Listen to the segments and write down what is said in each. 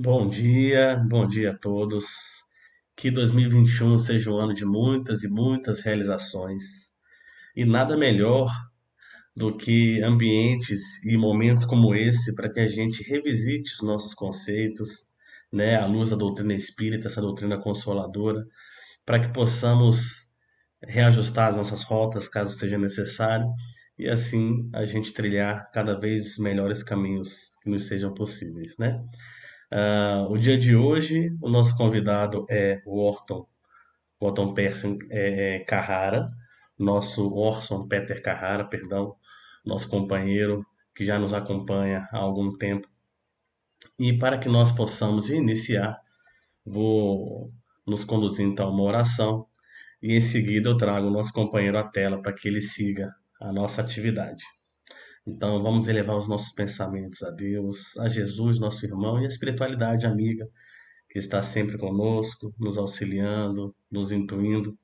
Bom dia, bom dia a todos. Que 2021 seja um ano de muitas e muitas realizações. E nada melhor do que ambientes e momentos como esse para que a gente revisite os nossos conceitos, né, à luz da doutrina espírita, essa doutrina consoladora, para que possamos reajustar as nossas rotas caso seja necessário e assim a gente trilhar cada vez melhores caminhos que nos sejam possíveis, né? Uh, o dia de hoje, o nosso convidado é o Orton, Orton Persen é, é, Carrara, nosso Orson Peter Carrara, perdão, nosso companheiro que já nos acompanha há algum tempo. E para que nós possamos iniciar, vou nos conduzir então a uma oração e em seguida eu trago o nosso companheiro à tela para que ele siga a nossa atividade. Então vamos elevar os nossos pensamentos a Deus, a Jesus, nosso irmão, e a espiritualidade amiga que está sempre conosco, nos auxiliando, nos intuindo,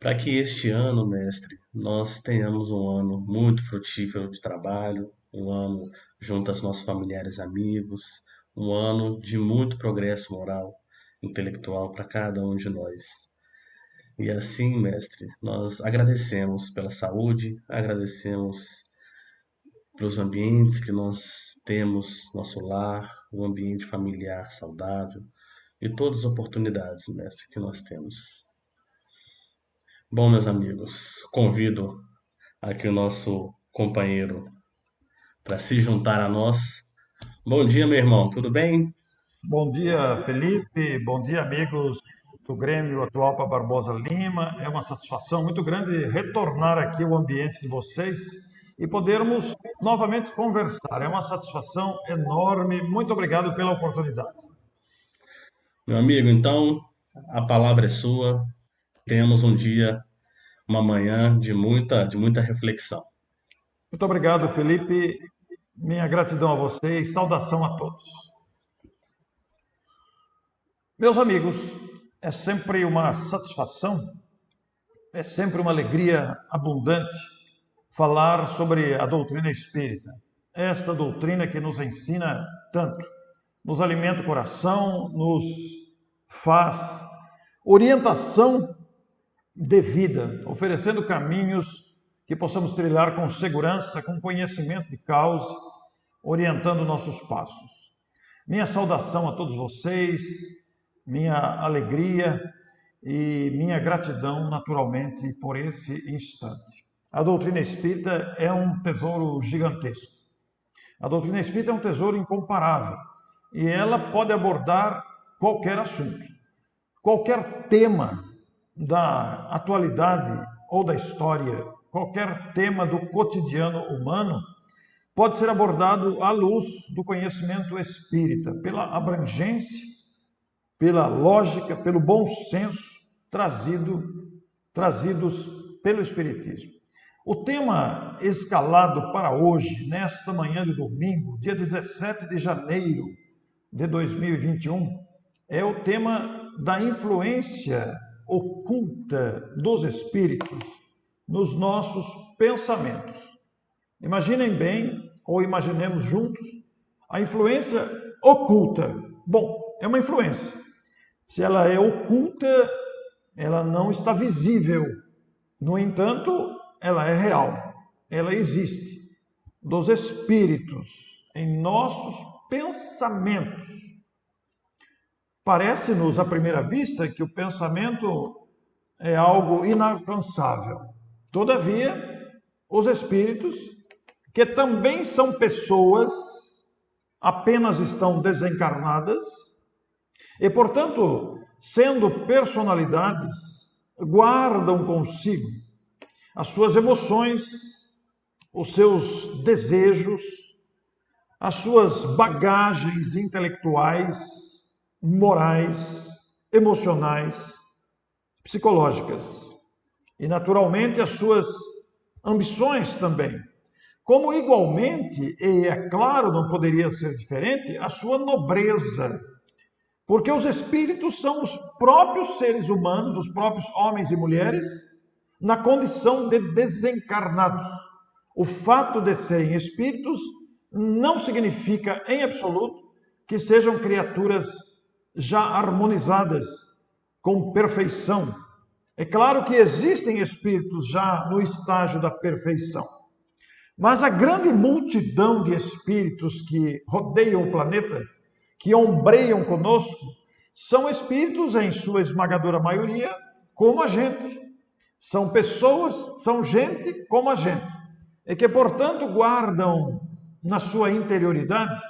para que este ano, mestre, nós tenhamos um ano muito frutífero de trabalho, um ano junto aos nossos familiares e amigos, um ano de muito progresso moral, intelectual para cada um de nós. E assim, mestre, nós agradecemos pela saúde, agradecemos pelos ambientes que nós temos, nosso lar, o ambiente familiar saudável e todas as oportunidades, mestre, que nós temos. Bom, meus amigos, convido aqui o nosso companheiro para se juntar a nós. Bom dia, meu irmão, tudo bem? Bom dia, Felipe. Bom dia, amigos do Grêmio Atual para Barbosa Lima. É uma satisfação muito grande retornar aqui ao ambiente de vocês e podermos novamente conversar. É uma satisfação enorme. Muito obrigado pela oportunidade. Meu amigo, então a palavra é sua. Temos um dia, uma manhã de muita, de muita reflexão. Muito obrigado, Felipe. Minha gratidão a você e saudação a todos. Meus amigos, é sempre uma satisfação, é sempre uma alegria abundante falar sobre a doutrina espírita. Esta doutrina que nos ensina tanto, nos alimenta o coração, nos faz orientação de vida, oferecendo caminhos que possamos trilhar com segurança, com conhecimento de causa, orientando nossos passos. Minha saudação a todos vocês, minha alegria e minha gratidão, naturalmente, por esse instante. A doutrina espírita é um tesouro gigantesco. A doutrina espírita é um tesouro incomparável e ela pode abordar qualquer assunto, qualquer tema da atualidade ou da história, qualquer tema do cotidiano humano pode ser abordado à luz do conhecimento espírita, pela abrangência, pela lógica, pelo bom senso trazido, trazidos pelo espiritismo. O tema escalado para hoje, nesta manhã de domingo, dia 17 de janeiro de 2021, é o tema da influência oculta dos espíritos nos nossos pensamentos. Imaginem bem, ou imaginemos juntos, a influência oculta. Bom, é uma influência. Se ela é oculta, ela não está visível. No entanto, ela é real, ela existe, dos espíritos em nossos pensamentos. Parece-nos à primeira vista que o pensamento é algo inalcançável. Todavia, os espíritos, que também são pessoas, apenas estão desencarnadas e, portanto, sendo personalidades, guardam consigo as suas emoções, os seus desejos, as suas bagagens intelectuais, morais, emocionais, psicológicas e, naturalmente, as suas ambições também. Como, igualmente, e é claro, não poderia ser diferente, a sua nobreza. Porque os espíritos são os próprios seres humanos, os próprios homens e mulheres, na condição de desencarnados. O fato de serem espíritos não significa, em absoluto, que sejam criaturas já harmonizadas com perfeição. É claro que existem espíritos já no estágio da perfeição, mas a grande multidão de espíritos que rodeiam o planeta, que ombreiam conosco, são espíritos, em sua esmagadora maioria, como a gente. São pessoas, são gente como a gente. E que, portanto, guardam na sua interioridade,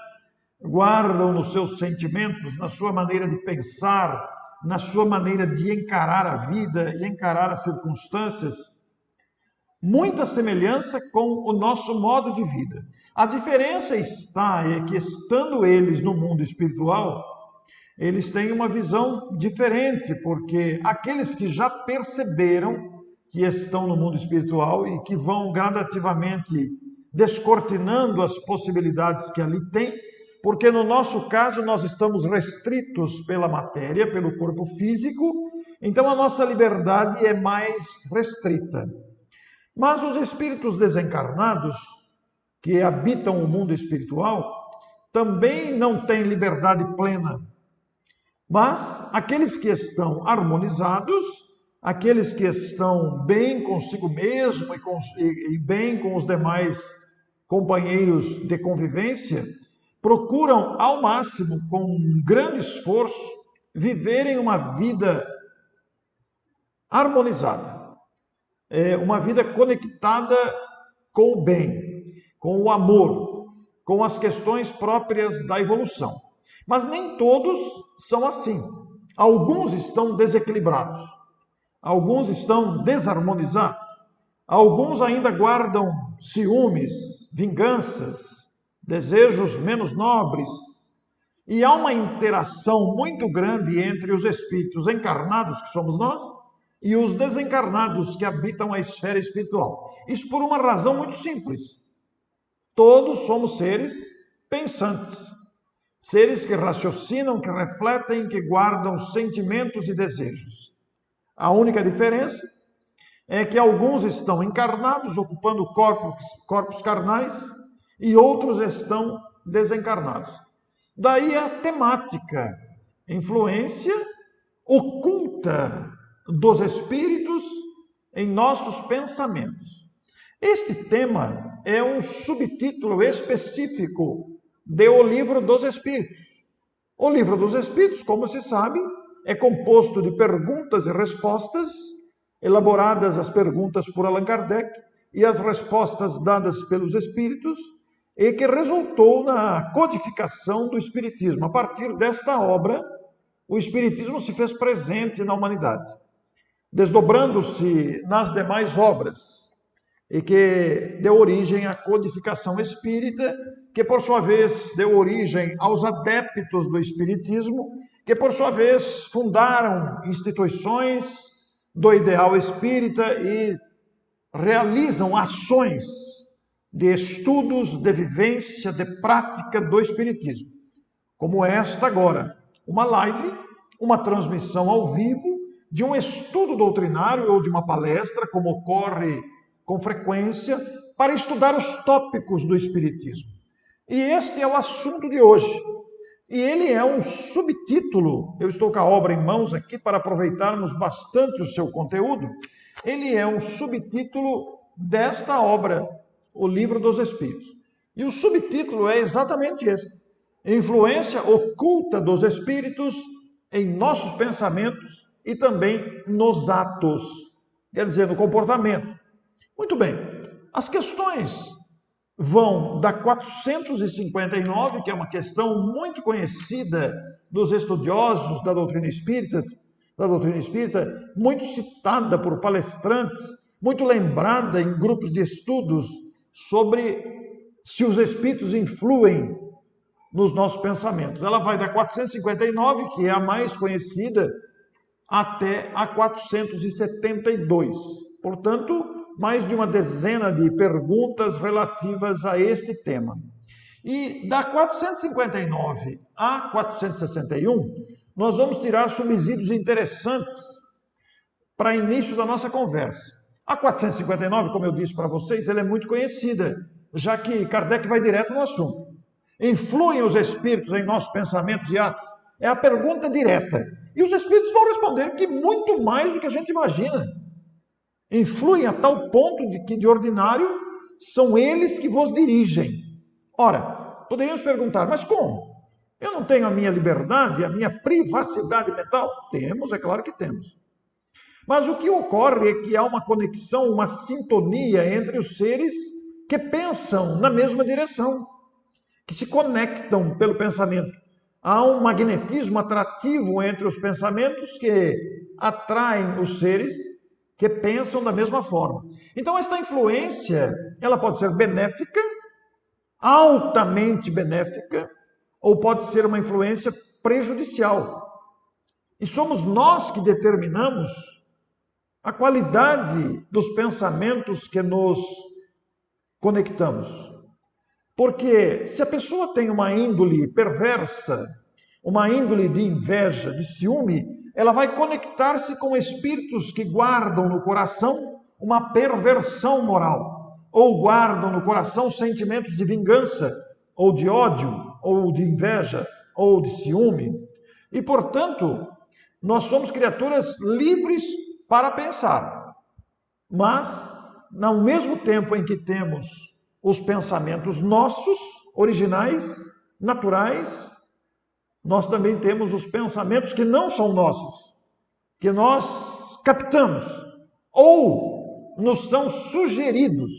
guardam nos seus sentimentos, na sua maneira de pensar, na sua maneira de encarar a vida e encarar as circunstâncias, muita semelhança com o nosso modo de vida. A diferença está é que, estando eles no mundo espiritual, eles têm uma visão diferente, porque aqueles que já perceberam que estão no mundo espiritual e que vão gradativamente descortinando as possibilidades que ali tem, porque no nosso caso nós estamos restritos pela matéria, pelo corpo físico, então a nossa liberdade é mais restrita. Mas os espíritos desencarnados, que habitam o mundo espiritual, também não têm liberdade plena. Mas aqueles que estão harmonizados, aqueles que estão bem consigo mesmo e, com, e, e bem com os demais companheiros de convivência, procuram ao máximo, com um grande esforço, viverem uma vida harmonizada, é uma vida conectada com o bem, com o amor, com as questões próprias da evolução. Mas nem todos são assim. Alguns estão desequilibrados, alguns estão desarmonizados, alguns ainda guardam ciúmes, vinganças, desejos menos nobres. E há uma interação muito grande entre os espíritos encarnados, que somos nós, e os desencarnados que habitam a esfera espiritual. Isso por uma razão muito simples. Todos somos seres pensantes, seres que raciocinam, que refletem, que guardam sentimentos e desejos. A única diferença é que alguns estão encarnados, ocupando corpos, corpos carnais, e outros estão desencarnados. Daí a temática, influência oculta dos espíritos em nossos pensamentos. Este tema é um subtítulo específico de O Livro dos Espíritos. O Livro dos Espíritos, como se sabe, é composto de perguntas e respostas, elaboradas as perguntas por Allan Kardec e as respostas dadas pelos espíritos, e que resultou na codificação do Espiritismo. A partir desta obra, o Espiritismo se fez presente na humanidade, desdobrando-se nas demais obras, e que deu origem à codificação espírita, que por sua vez deu origem aos adeptos do Espiritismo, que por sua vez fundaram instituições do ideal espírita e realizam ações de estudos, de vivência, de prática do Espiritismo, como esta agora, uma live, uma transmissão ao vivo de um estudo doutrinário ou de uma palestra, como ocorre com frequência, para estudar os tópicos do Espiritismo. E este é o assunto de hoje. E ele é um subtítulo, eu estou com a obra em mãos aqui para aproveitarmos bastante o seu conteúdo. Ele é um subtítulo desta obra, o livro dos Espíritos. E o subtítulo é exatamente esse: Influência oculta dos Espíritos em nossos pensamentos e também nos atos, quer dizer, no comportamento. Muito bem, as questões vão da 459, que é uma questão muito conhecida dos estudiosos da doutrina espírita, da doutrina espírita, muito citada por palestrantes, muito lembrada em grupos de estudos sobre se os espíritos influem nos nossos pensamentos. Ela vai da 459, que é a mais conhecida, até a 472. Portanto, mais de uma dezena de perguntas relativas a este tema. E da 459 a 461, nós vamos tirar subsídios interessantes para início da nossa conversa. A 459, como eu disse para vocês, ela é muito conhecida, já que Kardec vai direto no assunto. Influem os espíritos em nossos pensamentos e atos? É a pergunta direta. E os espíritos vão responder que muito mais do que a gente imagina. Influem a tal ponto de que, de ordinário, são eles que vos dirigem. Ora, poderíamos perguntar, mas como? Eu não tenho a minha liberdade, a minha privacidade mental? Temos, é claro que temos. Mas o que ocorre é que há uma conexão, uma sintonia entre os seres que pensam na mesma direção, que se conectam pelo pensamento. Há um magnetismo atrativo entre os pensamentos que atraem os seres que pensam da mesma forma. Então esta influência, ela pode ser benéfica, altamente benéfica, ou pode ser uma influência prejudicial. E somos nós que determinamos a qualidade dos pensamentos que nos conectamos. Porque se a pessoa tem uma índole perversa, uma índole de inveja, de ciúme, ela vai conectar-se com espíritos que guardam no coração uma perversão moral, ou guardam no coração sentimentos de vingança, ou de ódio, ou de inveja, ou de ciúme. E, portanto, nós somos criaturas livres para pensar, mas, ao mesmo tempo em que temos os pensamentos nossos, originais, naturais, nós também temos os pensamentos que não são nossos, que nós captamos ou nos são sugeridos,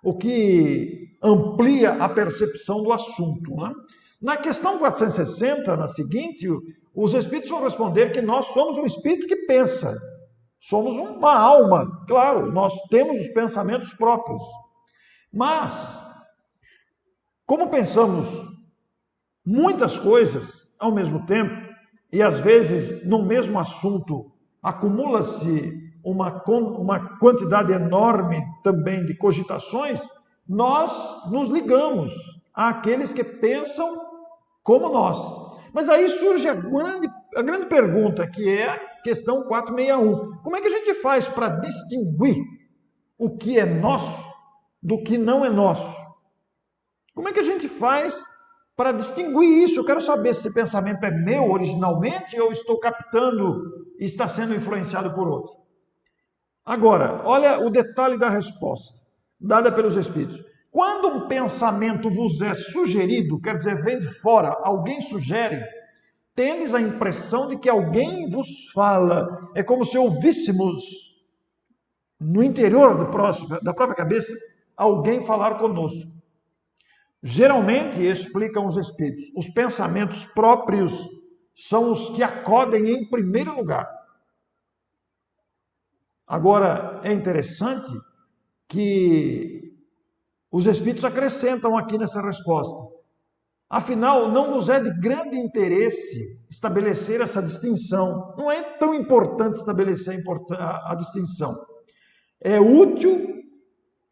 o que amplia a percepção do assunto. Né? Na questão 460, na seguinte, os espíritos vão responder que nós somos um espírito que pensa, somos uma alma, claro, nós temos os pensamentos próprios, mas, como pensamos muitas coisas ao mesmo tempo, e às vezes no mesmo assunto acumula-se uma, uma quantidade enorme também de cogitações, nós nos ligamos àqueles que pensam como nós. Mas aí surge a grande, a grande pergunta, que é a questão 461. Como é que a gente faz para distinguir o que é nosso do que não é nosso? Como é que a gente faz para distinguir isso. Eu quero saber se esse pensamento é meu originalmente ou estou captando e está sendo influenciado por outro. Agora, olha o detalhe da resposta dada pelos Espíritos. Quando um pensamento vos é sugerido, quer dizer, vem de fora, alguém sugere, tendes a impressão de que alguém vos fala. É como se ouvíssemos no interior próximo, da própria cabeça alguém falar conosco. Geralmente, explicam os espíritos, os pensamentos próprios são os que acodem em primeiro lugar. Agora, é interessante que os espíritos acrescentam aqui nessa resposta. Afinal, não vos é de grande interesse estabelecer essa distinção. Não é tão importante estabelecer a, a distinção. É útil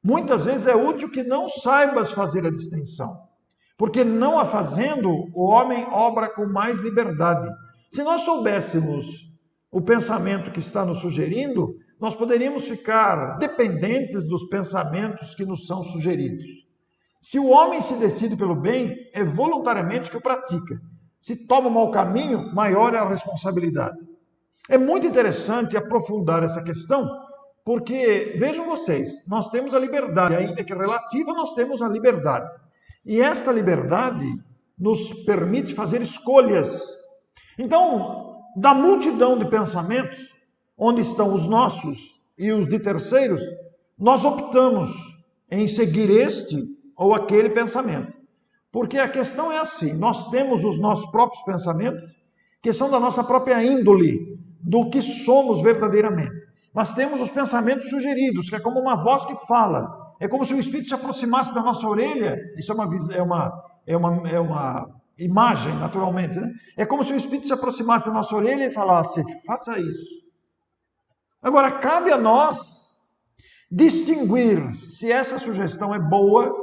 Muitas vezes é útil que não saibas fazer a distinção, porque não a fazendo, o homem obra com mais liberdade. Se nós soubéssemos o pensamento que está nos sugerindo, nós poderíamos ficar dependentes dos pensamentos que nos são sugeridos. Se o homem se decide pelo bem, é voluntariamente que o pratica. Se toma um mau caminho, maior é a responsabilidade. É muito interessante aprofundar essa questão, porque, vejam vocês, nós temos a liberdade, ainda que relativa, nós temos a liberdade. E esta liberdade nos permite fazer escolhas. Então, da multidão de pensamentos, onde estão os nossos e os de terceiros, nós optamos em seguir este ou aquele pensamento. Porque a questão é assim: nós temos os nossos próprios pensamentos, que são da nossa própria índole, do que somos verdadeiramente. Mas temos os pensamentos sugeridos, que é como uma voz que fala. É como se o Espírito se aproximasse da nossa orelha. Isso é uma, é uma, é uma, é uma imagem, naturalmente. Né? É como se o Espírito se aproximasse da nossa orelha e falasse: faça isso. Agora, cabe a nós distinguir se essa sugestão é boa,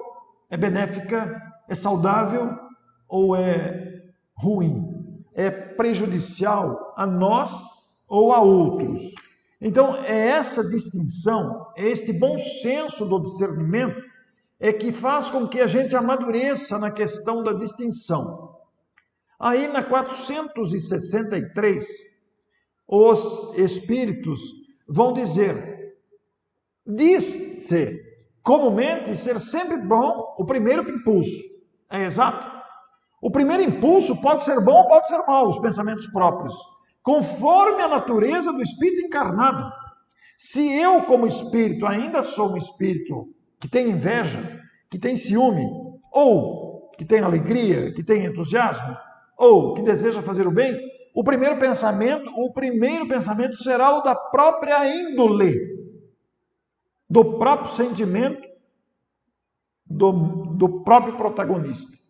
é benéfica, é saudável ou é ruim, é prejudicial a nós ou a outros. Então, é essa distinção, é este bom senso do discernimento é que faz com que a gente amadureça na questão da distinção. Aí na 463, os espíritos vão dizer: diz-se comumente ser sempre bom o primeiro impulso. É exato. O primeiro impulso pode ser bom ou pode ser mau, os pensamentos próprios, conforme a natureza do espírito encarnado. Se eu, como espírito, ainda sou um espírito que tem inveja, que tem ciúme, ou que tem alegria, que tem entusiasmo, ou que deseja fazer o bem, o primeiro pensamento, o primeiro pensamento será o da própria índole, do próprio sentimento do, do próprio protagonista.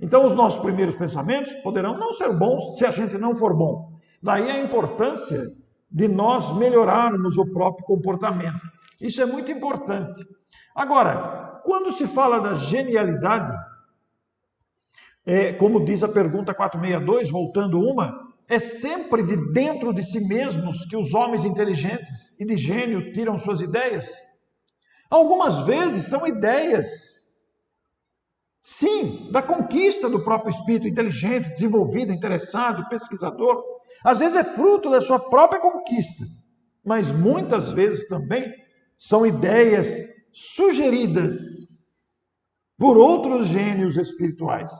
Então, os nossos primeiros pensamentos poderão não ser bons se a gente não for bom. Daí a importância de nós melhorarmos o próprio comportamento. Isso é muito importante. Agora, quando se fala da genialidade, é, como diz a pergunta 462, voltando uma, é sempre de dentro de si mesmos que os homens inteligentes e de gênio tiram suas ideias. Algumas vezes são ideias, sim, da conquista do próprio espírito inteligente, desenvolvido, interessado, pesquisador. Às vezes é fruto da sua própria conquista, mas muitas vezes também são ideias sugeridas por outros gênios espirituais.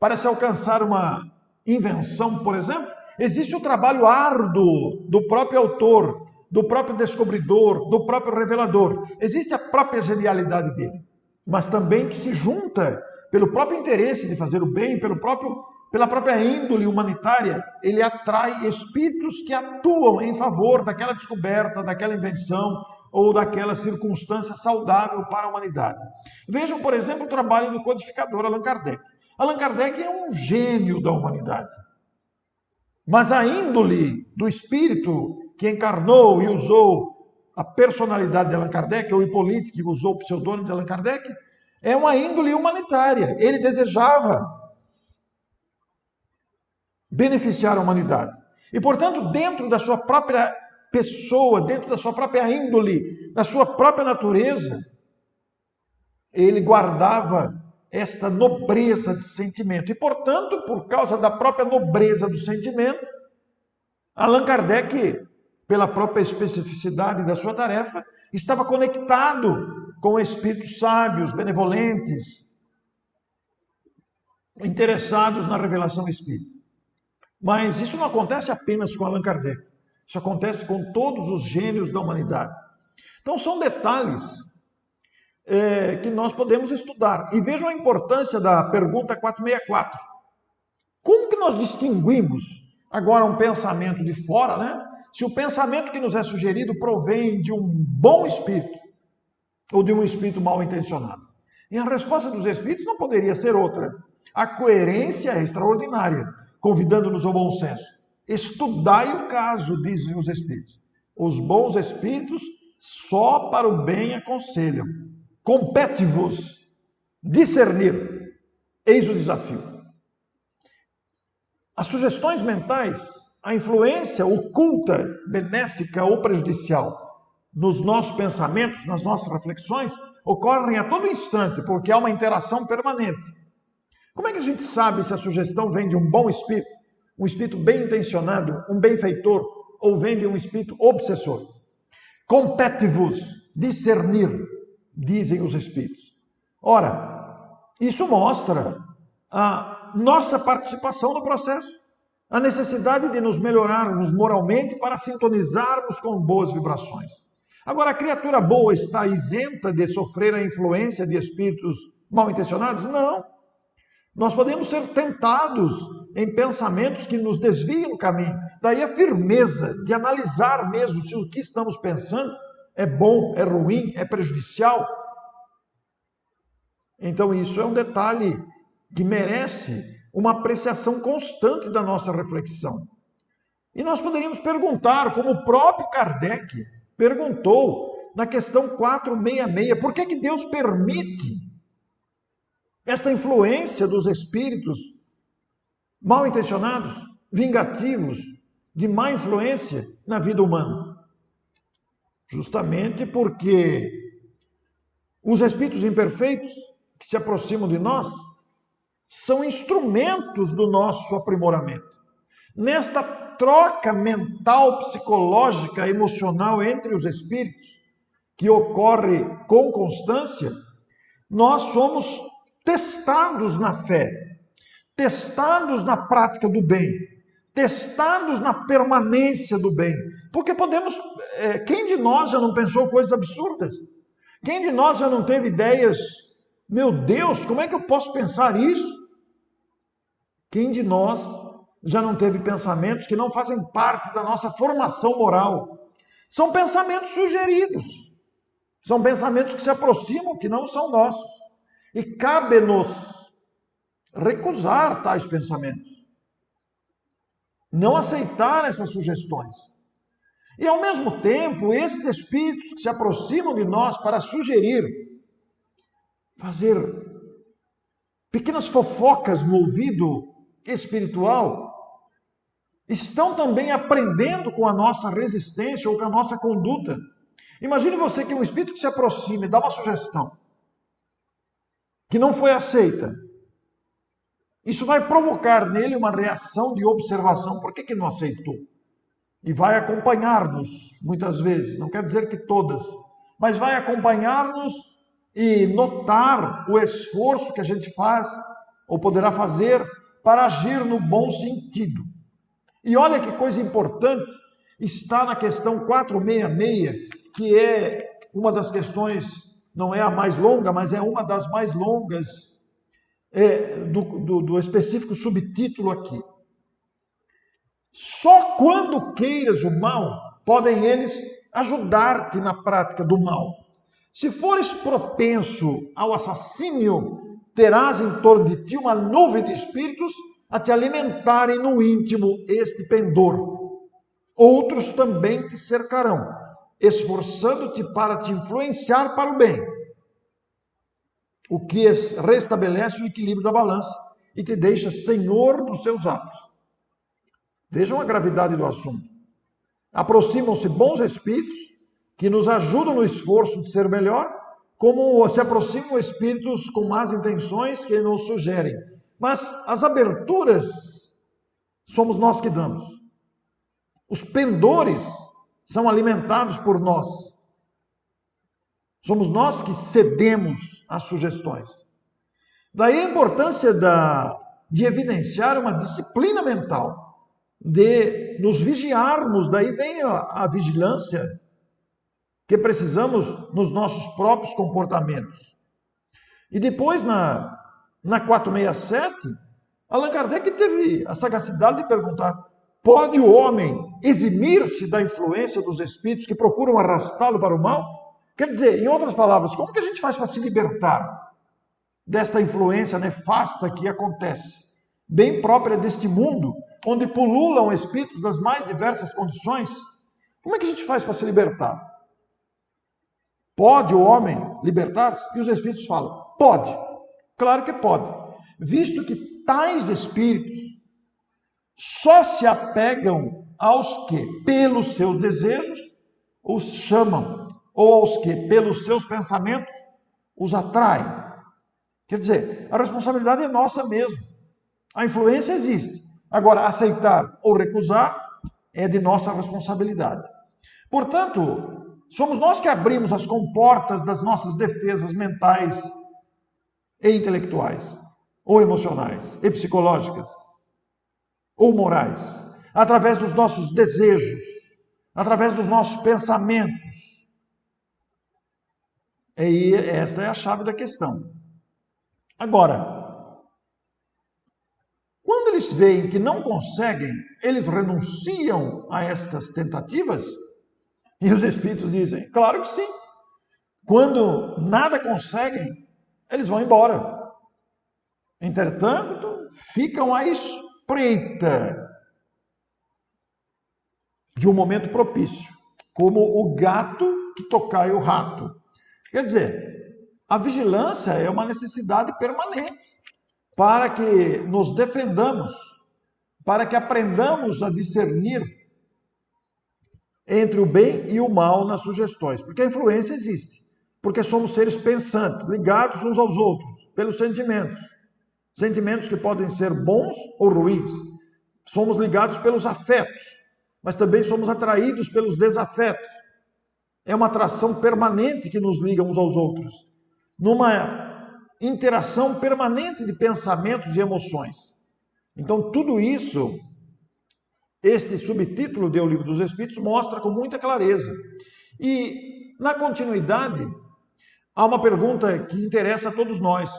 Para se alcançar uma invenção, por exemplo, existe o trabalho árduo do próprio autor, do próprio descobridor, do próprio revelador. Existe a própria genialidade dele, mas também que se junta pelo próprio interesse de fazer o bem, pelo próprio, pela própria índole humanitária, ele atrai espíritos que atuam em favor daquela descoberta, daquela invenção ou daquela circunstância saudável para a humanidade. Vejam, por exemplo, o trabalho do codificador Allan Kardec. Allan Kardec é um gênio da humanidade. Mas a índole do espírito que encarnou e usou a personalidade de Allan Kardec, ou Hipólito, que usou o pseudônimo de Allan Kardec, é uma índole humanitária. Ele desejava beneficiar a humanidade. E, portanto, dentro da sua própria pessoa, dentro da sua própria índole, da sua própria natureza, ele guardava esta nobreza de sentimento. E, portanto, por causa da própria nobreza do sentimento, Allan Kardec, pela própria especificidade da sua tarefa, estava conectado com espíritos sábios, benevolentes, interessados na revelação espírita. Mas isso não acontece apenas com Allan Kardec. Isso acontece com todos os gênios da humanidade. Então, são detalhes é, que nós podemos estudar. E vejam a importância da pergunta 464. Como que nós distinguimos agora um pensamento de fora, né? Se o pensamento que nos é sugerido provém de um bom espírito ou de um espírito mal intencionado. E a resposta dos espíritos não poderia ser outra. A coerência é extraordinária, convidando-nos ao bom senso. Estudai o caso, dizem os Espíritos. Os bons Espíritos só para o bem aconselham. Compete-vos discernir. Eis o desafio. As sugestões mentais, a influência oculta, benéfica ou prejudicial nos nossos pensamentos, nas nossas reflexões, ocorrem a todo instante, porque há uma interação permanente. Como é que a gente sabe se a sugestão vem de um bom espírito? um espírito bem intencionado, um benfeitor, ou vem de um espírito obsessor. Compete-vos discernir, dizem os espíritos. Ora, isso mostra a nossa participação no processo, a necessidade de nos melhorarmos moralmente para sintonizarmos com boas vibrações. Agora, a criatura boa está isenta de sofrer a influência de espíritos mal intencionados? Não. Nós podemos ser tentados em pensamentos que nos desviam o caminho. Daí a firmeza de analisar mesmo se o que estamos pensando é bom, é ruim, é prejudicial. Então, isso é um detalhe que merece uma apreciação constante da nossa reflexão. E nós poderíamos perguntar, como o próprio Kardec perguntou na questão 466, por que, que Deus permite esta influência dos espíritos mal intencionados, vingativos, de má influência na vida humana. Justamente porque Os espíritos imperfeitos que se aproximam de nós são instrumentos do nosso aprimoramento. Nesta troca mental, psicológica, emocional entre os espíritos, que ocorre com constância, nós somos testados na fé, testados na prática do bem, testados na permanência do bem. Porque podemos. É, quem de nós já não pensou coisas absurdas? Quem de nós já não teve ideias? Meu Deus, como é que eu posso pensar isso? Quem de nós já não teve pensamentos que não fazem parte da nossa formação moral? São pensamentos sugeridos, são pensamentos que se aproximam, que não são nossos. E cabe-nos recusar tais pensamentos, não aceitar essas sugestões. E ao mesmo tempo, esses espíritos que se aproximam de nós para sugerir, fazer pequenas fofocas no ouvido espiritual, estão também aprendendo com a nossa resistência ou com a nossa conduta. Imagine você que um espírito que se aproxima e dá uma sugestão que não foi aceita. Isso vai provocar nele uma reação de observação. Por que, que não aceitou? E vai acompanhar-nos, muitas vezes, não quer dizer que todas, mas vai acompanhar-nos e notar o esforço que a gente faz, ou poderá fazer, para agir no bom sentido. E olha que coisa importante, está na questão 466, que é uma das questões, não é a mais longa, mas é uma das mais longas é, do, do, do específico subtítulo aqui. Só quando queiras o mal, podem eles ajudar-te na prática do mal. Se fores propenso ao assassínio, terás em torno de ti uma nuvem de espíritos a te alimentarem no íntimo este pendor. Outros também te cercarão, esforçando-te para te influenciar para o bem, o que restabelece o equilíbrio da balança e te deixa senhor dos seus atos. Vejam a gravidade do assunto. Aproximam-se bons espíritos que nos ajudam no esforço de ser melhor, como se aproximam espíritos com más intenções que nos sugerem. Mas as aberturas somos nós que damos. Os pendores são alimentados por nós. Somos nós que cedemos às sugestões. Daí a importância da, de evidenciar uma disciplina mental de nos vigiarmos, daí vem a, a vigilância que precisamos nos nossos próprios comportamentos. E depois, na, na 467, Allan Kardec teve a sagacidade de perguntar: pode o homem eximir-se da influência dos espíritos que procuram arrastá-lo para o mal? Quer dizer, em outras palavras, como que a gente faz para se libertar desta influência nefasta que acontece, bem própria deste mundo, onde pululam espíritos das mais diversas condições, como é que a gente faz para se libertar? Pode o homem libertar-se? E os espíritos falam: pode. Claro que pode, visto que tais espíritos só se apegam aos que, pelos seus desejos, os chamam, ou aos que, pelos seus pensamentos, os atraem. Quer dizer, a responsabilidade é nossa mesmo. A influência existe. Agora, aceitar ou recusar é de nossa responsabilidade. Portanto, somos nós que abrimos as comportas das nossas defesas mentais e intelectuais, ou emocionais, e psicológicas, ou morais, através dos nossos desejos, através dos nossos pensamentos. E esta é a chave da questão. Agora, quando eles veem que não conseguem, eles renunciam a estas tentativas? E os espíritos dizem: claro que sim. Quando nada conseguem, eles vão embora. Entretanto, ficam à espreita de um momento propício, como o gato que tocai o rato. Quer dizer, a vigilância é uma necessidade permanente para que nos defendamos, para que aprendamos a discernir entre o bem e o mal nas sugestões, porque a influência existe. porque somos seres pensantes, ligados uns aos outros, pelos sentimentos. Sentimentos que podem ser bons ou ruins. Somos ligados pelos afetos, mas também somos atraídos pelos desafetos. É uma atração permanente que nos liga uns aos outros, numa interação permanente de pensamentos e emoções. Então, tudo isso, este subtítulo do Livro dos Espíritos mostra com muita clareza. E, na continuidade, há uma pergunta que interessa a todos nós.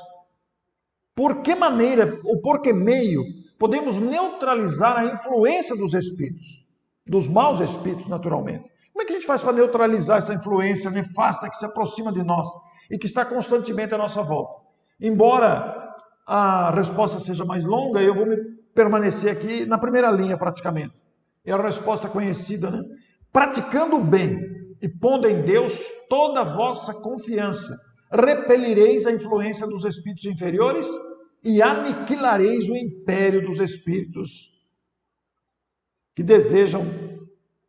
Por que maneira, ou por que meio, podemos neutralizar a influência dos espíritos? Dos maus espíritos, naturalmente. Como é que a gente faz para neutralizar essa influência nefasta que se aproxima de nós e que está constantemente à nossa volta? Embora a resposta seja mais longa, eu vou me permanecer aqui na primeira linha praticamente. É a resposta conhecida, né? Praticando o bem e pondo em Deus toda a vossa confiança, repelireis a influência dos espíritos inferiores e aniquilareis o império dos espíritos que desejam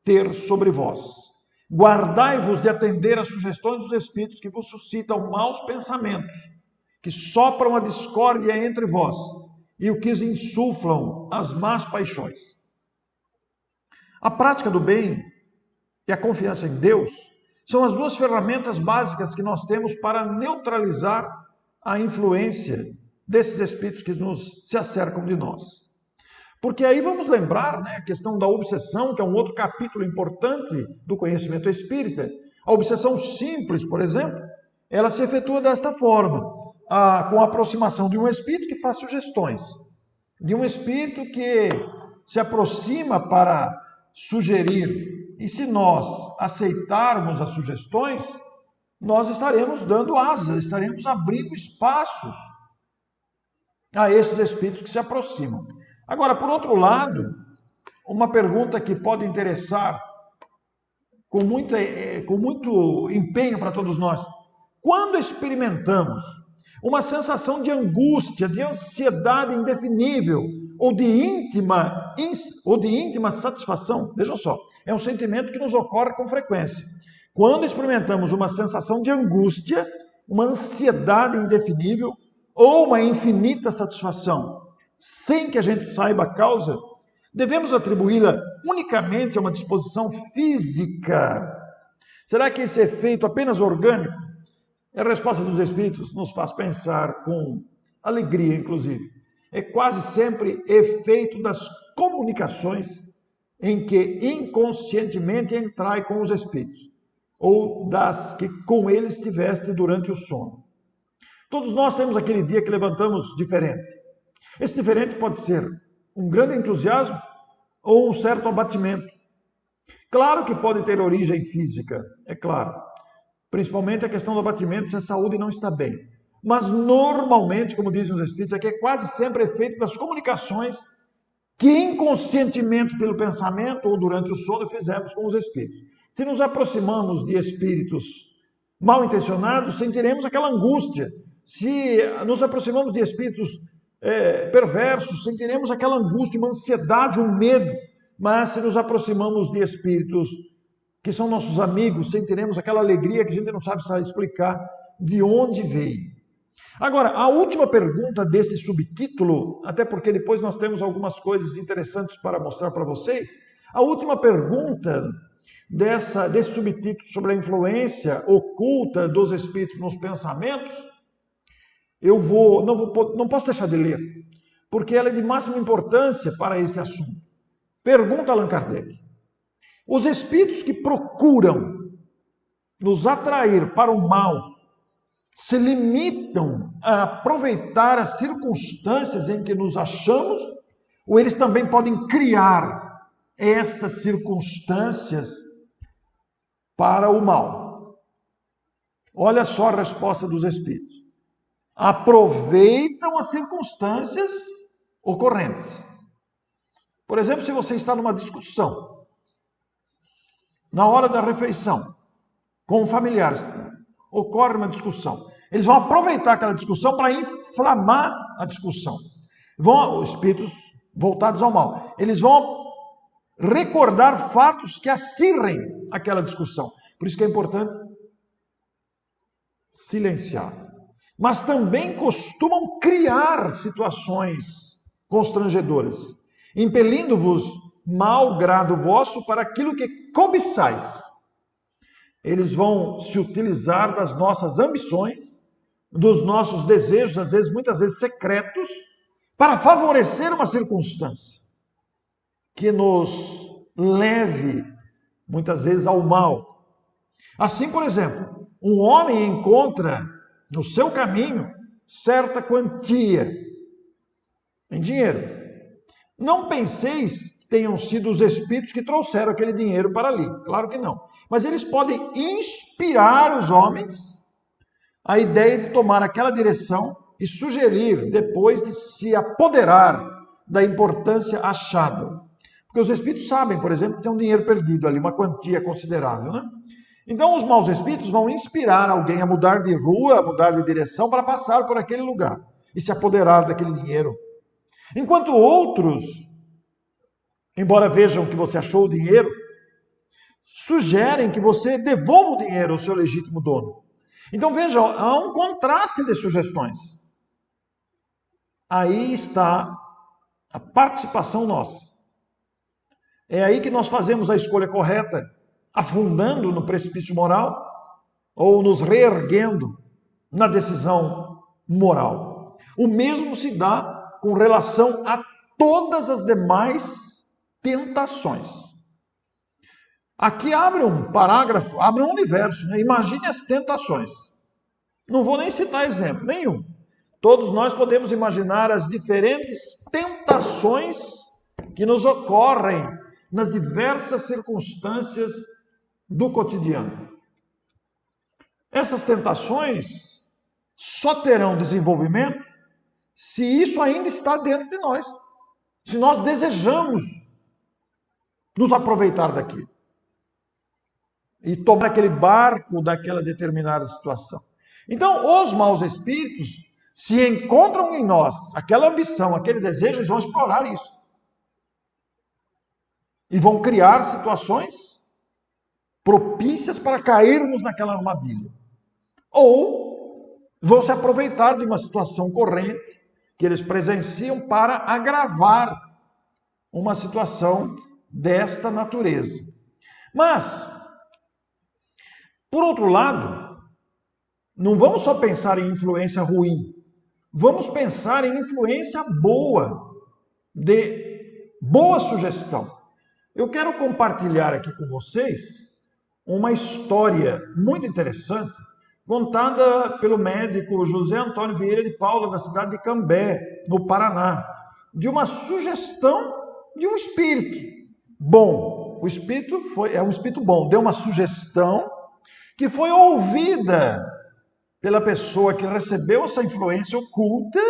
ter sobre vós. Guardai-vos de atender às sugestões dos espíritos que vos suscitam maus pensamentos que sopram a discórdia entre vós e o que insuflam as más paixões. A prática do bem e a confiança em Deus são as duas ferramentas básicas que nós temos para neutralizar a influência desses espíritos que nos se acercam de nós. Porque aí vamos lembrar né, a questão da obsessão, que é um outro capítulo importante do conhecimento espírita. A obsessão simples, por exemplo, ela se efetua desta forma com a aproximação de um espírito que faz sugestões, de um espírito que se aproxima para sugerir. E se nós aceitarmos as sugestões, nós estaremos dando asas, estaremos abrindo espaços a esses espíritos que se aproximam. Agora, por outro lado, uma pergunta que pode interessar com, muita, eh, com muito empenho para todos nós: quando experimentamos uma sensação de angústia, de ansiedade indefinível, ou de íntima, ou de íntima satisfação. Vejam só, é um sentimento que nos ocorre com frequência. Quando experimentamos uma sensação de angústia, uma ansiedade indefinível ou uma infinita satisfação, sem que a gente saiba a causa, devemos atribuí-la unicamente a uma disposição física. Será que esse efeito apenas orgânico a resposta dos Espíritos nos faz pensar com alegria, inclusive. É quase sempre efeito das comunicações em que inconscientemente entrai com os Espíritos, ou das que com eles tiveste durante o sono. Todos nós temos aquele dia que levantamos diferente. Esse diferente pode ser um grande entusiasmo ou um certo abatimento. Claro que pode ter origem física, é claro principalmente a questão do abatimento se a saúde não está bem. Mas normalmente, como dizem os espíritos, aqui é quase sempre efeito das comunicações que inconscientemente pelo pensamento ou durante o sono fizemos com os espíritos. Se nos aproximamos de espíritos mal intencionados, sentiremos aquela angústia. Se nos aproximamos de espíritos é, perversos, sentiremos aquela angústia, uma ansiedade, um medo. Mas se nos aproximamos de espíritos que são nossos amigos, sentiremos aquela alegria que a gente não sabe explicar de onde veio. Agora, a última pergunta desse subtítulo, até porque depois nós temos algumas coisas interessantes para mostrar para vocês. A última pergunta dessa, desse subtítulo sobre a influência oculta dos espíritos nos pensamentos, eu vou não, vou, não posso deixar de ler, porque ela é de máxima importância para este assunto. Pergunta Allan Kardec. Os espíritos que procuram nos atrair para o mal se limitam a aproveitar as circunstâncias em que nos achamos, ou eles também podem criar estas circunstâncias para o mal. Olha só a resposta dos espíritos. Aproveitam as circunstâncias ocorrentes. Por exemplo, se você está numa discussão, na hora da refeição, com familiares, ocorre uma discussão. Eles vão aproveitar aquela discussão para inflamar a discussão. Vão, os espíritos voltados ao mal, eles vão recordar fatos que acirrem aquela discussão. Por isso que é importante silenciar. Mas também costumam criar situações constrangedoras, impelindo-vos mau grado vosso para aquilo que cobiçais. Eles vão se utilizar das nossas ambições, dos nossos desejos, às vezes, muitas vezes secretos, para favorecer uma circunstância que nos leve, muitas vezes, ao mal. Assim, por exemplo, um homem encontra no seu caminho certa quantia em dinheiro. Não penseis tenham sido os espíritos que trouxeram aquele dinheiro para ali. Claro que não. Mas eles podem inspirar os homens a ideia de tomar aquela direção e sugerir depois de se apoderar da importância achada. Porque os espíritos sabem, por exemplo, que tem um dinheiro perdido ali, uma quantia considerável, né? Então os maus espíritos vão inspirar alguém a mudar de rua, a mudar de direção para passar por aquele lugar e se apoderar daquele dinheiro. Enquanto outros, embora vejam que você achou o dinheiro, sugerem que você devolva o dinheiro ao seu legítimo dono. Então veja, há um contraste de sugestões. Aí está a participação nossa. É aí que nós fazemos a escolha correta, afundando no precipício moral ou nos reerguendo na decisão moral. O mesmo se dá com relação a todas as demais tentações. Aqui abre um parágrafo, abre um universo. Né? Imagine as tentações. Não vou nem citar exemplo nenhum. Todos nós podemos imaginar as diferentes tentações que nos ocorrem nas diversas circunstâncias do cotidiano. Essas tentações só terão desenvolvimento se isso ainda está dentro de nós. Se nós desejamos nos aproveitar daquilo e tomar aquele barco daquela determinada situação. Então, os maus espíritos, se encontram em nós aquela ambição, aquele desejo, eles vão explorar isso e vão criar situações propícias para cairmos naquela armadilha. Ou vão se aproveitar de uma situação corrente que eles presenciam para agravar uma situação desta natureza. Mas, por outro lado, não vamos só pensar em influência ruim, vamos pensar em influência boa, de boa sugestão. Eu quero compartilhar aqui com vocês uma história muito interessante contada pelo médico José Antônio Vieira de Paula, da cidade de Cambé, no Paraná, de uma sugestão de um espírito bom. O espírito foi, é um espírito bom, deu uma sugestão que foi ouvida pela pessoa que recebeu essa influência oculta,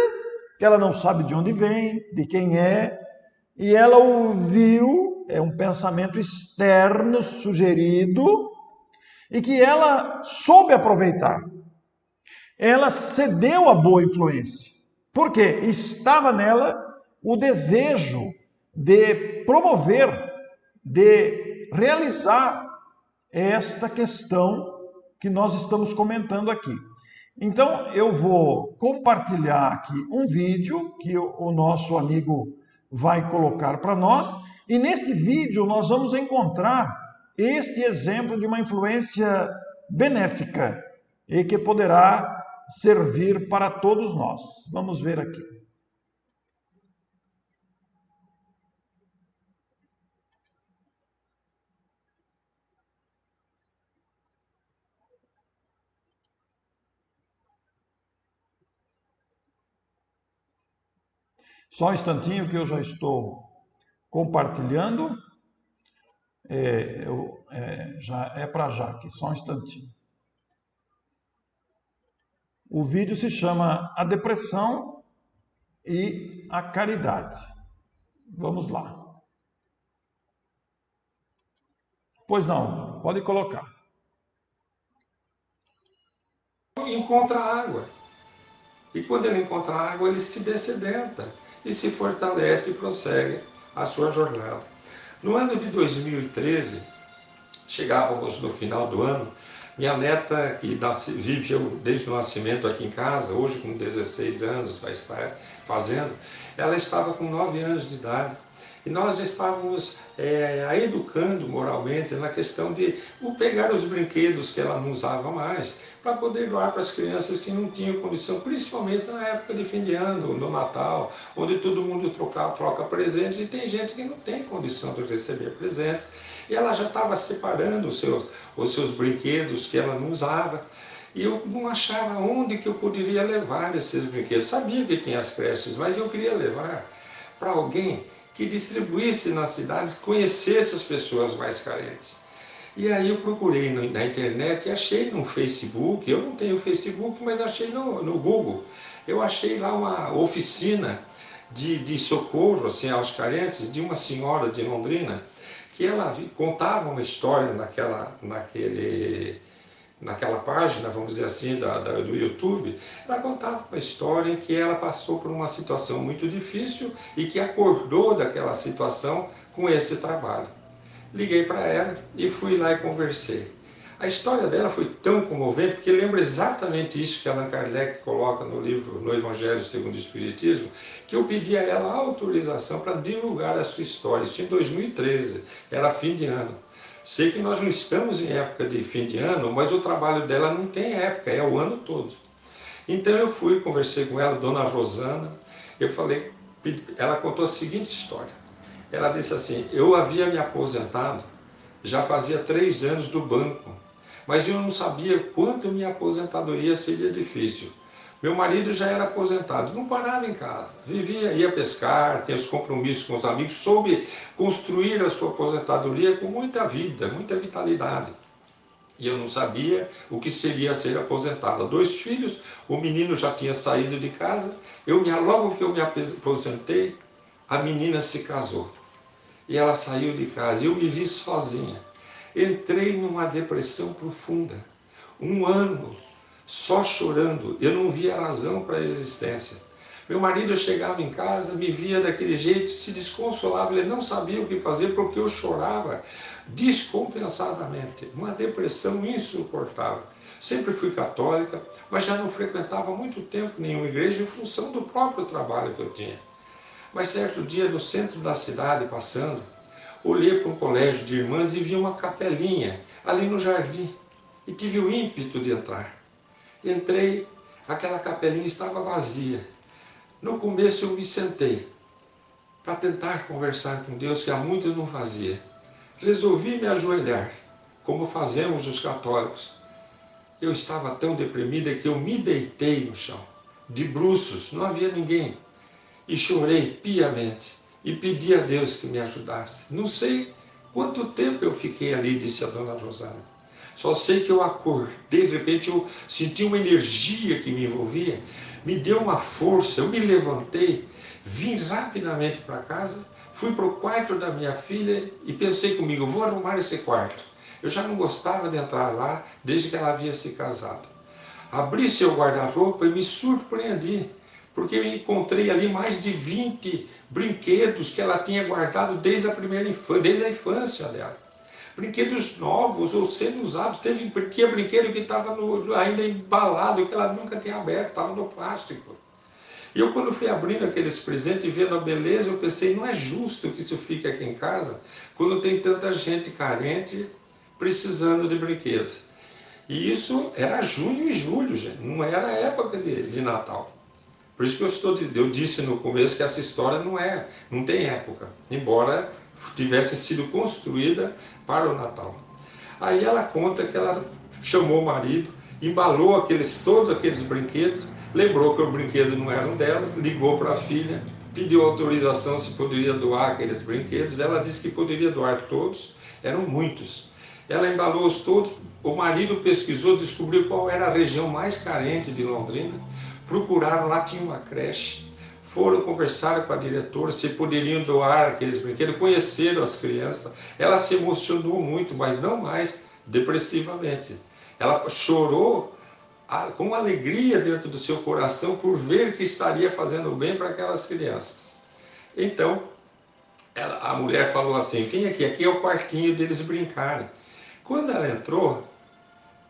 que ela não sabe de onde vem, de quem é, e ela ouviu é um pensamento externo sugerido e que ela soube aproveitar. Ela cedeu à boa influência. Por quê? Estava nela o desejo de promover, de realizar esta questão que nós estamos comentando aqui. Então, eu vou compartilhar aqui um vídeo que o nosso amigo vai colocar para nós e neste vídeo nós vamos encontrar este exemplo de uma influência benéfica e que poderá servir para todos nós. Vamos ver aqui. Só um instantinho que eu já estou compartilhando. É, eu, é, já é para já aqui, só um instantinho. O vídeo se chama A Depressão e a Caridade. Vamos lá. Pois não, pode colocar. Encontra água. E quando ele encontra água, ele se descedenta e se fortalece e prossegue a sua jornada. No ano de 2013, chegávamos no final do ano, Minha neta, que viveu desde o nascimento aqui em casa, hoje com 16 anos vai estar fazendo, ela estava com 9 anos de idade. E nós estávamos é, a educando moralmente na questão de pegar os brinquedos que ela não usava mais para poder doar para as crianças que não tinham condição, principalmente na época de fim de ano, no Natal, onde todo mundo troca, troca presentes e tem gente que não tem condição de receber presentes. E ela já estava separando os seus, os seus brinquedos que ela não usava. E eu não achava onde que eu poderia levar esses brinquedos. Sabia que tinha as creches, mas eu queria levar para alguém que distribuísse nas cidades, conhecesse as pessoas mais carentes. E aí eu procurei na internet e achei no Facebook, eu não tenho Facebook, mas achei no, no Google, eu achei lá uma oficina de, de socorro assim, aos carentes de uma senhora de Londrina, que ela contava uma história naquela, naquele, naquela página, vamos dizer assim, da, da, do YouTube, ela contava uma história em que ela passou por uma situação muito difícil e que acordou daquela situação com esse trabalho. Liguei para ela e fui lá e conversei. A história dela foi tão comovente, porque lembra exatamente isso que Allan Kardec coloca no livro No Evangelho segundo o Espiritismo, que eu pedi a ela autorização para divulgar a sua história. Isso em 2013, era fim de ano. Sei que nós não estamos em época de fim de ano, mas o trabalho dela não tem época, é o ano todo. Então eu fui, conversei com ela, dona Rosana, eu falei, ela contou a seguinte história. Ela disse assim: Eu havia me aposentado já fazia três anos do banco, mas eu não sabia quanto minha aposentadoria seria difícil. Meu marido já era aposentado, não parava em casa, vivia, ia pescar, tinha os compromissos com os amigos, soube construir a sua aposentadoria com muita vida, muita vitalidade. E eu não sabia o que seria ser aposentada. Dois filhos, o menino já tinha saído de casa, eu logo que eu me aposentei, a menina se casou e ela saiu de casa. Eu me vi sozinha. Entrei numa depressão profunda. Um ano só chorando. Eu não via razão para a existência. Meu marido chegava em casa, me via daquele jeito, se desconsolava, ele não sabia o que fazer porque eu chorava descompensadamente. Uma depressão insuportável. Sempre fui católica, mas já não frequentava muito tempo nenhuma igreja em função do próprio trabalho que eu tinha. Mas certo dia, no centro da cidade, passando, olhei para um colégio de irmãs e vi uma capelinha ali no jardim. E tive o ímpeto de entrar. Entrei, aquela capelinha estava vazia. No começo eu me sentei para tentar conversar com Deus, que há muito eu não fazia. Resolvi me ajoelhar, como fazemos os católicos. Eu estava tão deprimida que eu me deitei no chão, de bruços, não havia ninguém e chorei piamente e pedi a Deus que me ajudasse. Não sei quanto tempo eu fiquei ali, disse a dona Rosana. Só sei que eu acordei, de repente eu senti uma energia que me envolvia, me deu uma força, eu me levantei, vim rapidamente para casa, fui para o quarto da minha filha e pensei comigo, vou arrumar esse quarto. Eu já não gostava de entrar lá desde que ela havia se casado. Abri seu guarda-roupa e me surpreendi porque eu encontrei ali mais de 20 brinquedos que ela tinha guardado desde a primeira infância, desde a infância dela. Brinquedos novos ou sendo usados. Teve, tinha brinquedo que estava ainda embalado, que ela nunca tinha aberto, estava no plástico. E eu, quando fui abrindo aqueles presentes e vendo a beleza, eu pensei, não é justo que isso fique aqui em casa, quando tem tanta gente carente precisando de brinquedos. E isso era junho e julho, gente, não era época de, de Natal. Por isso que eu estou, eu disse no começo que essa história não é, não tem época, embora tivesse sido construída para o Natal. Aí ela conta que ela chamou o marido, embalou aqueles todos aqueles brinquedos, lembrou que o brinquedo não era um delas, ligou para a filha, pediu autorização se poderia doar aqueles brinquedos. Ela disse que poderia doar todos, eram muitos. Ela embalou-os todos, o marido pesquisou, descobriu qual era a região mais carente de Londrina procuraram, lá tinha uma creche, foram conversar com a diretora se poderiam doar aqueles brinquedos, conheceram as crianças. Ela se emocionou muito, mas não mais depressivamente. Ela chorou com alegria dentro do seu coração por ver que estaria fazendo bem para aquelas crianças. Então, ela, a mulher falou assim: vem aqui, aqui é o quartinho deles brincarem. Quando ela entrou,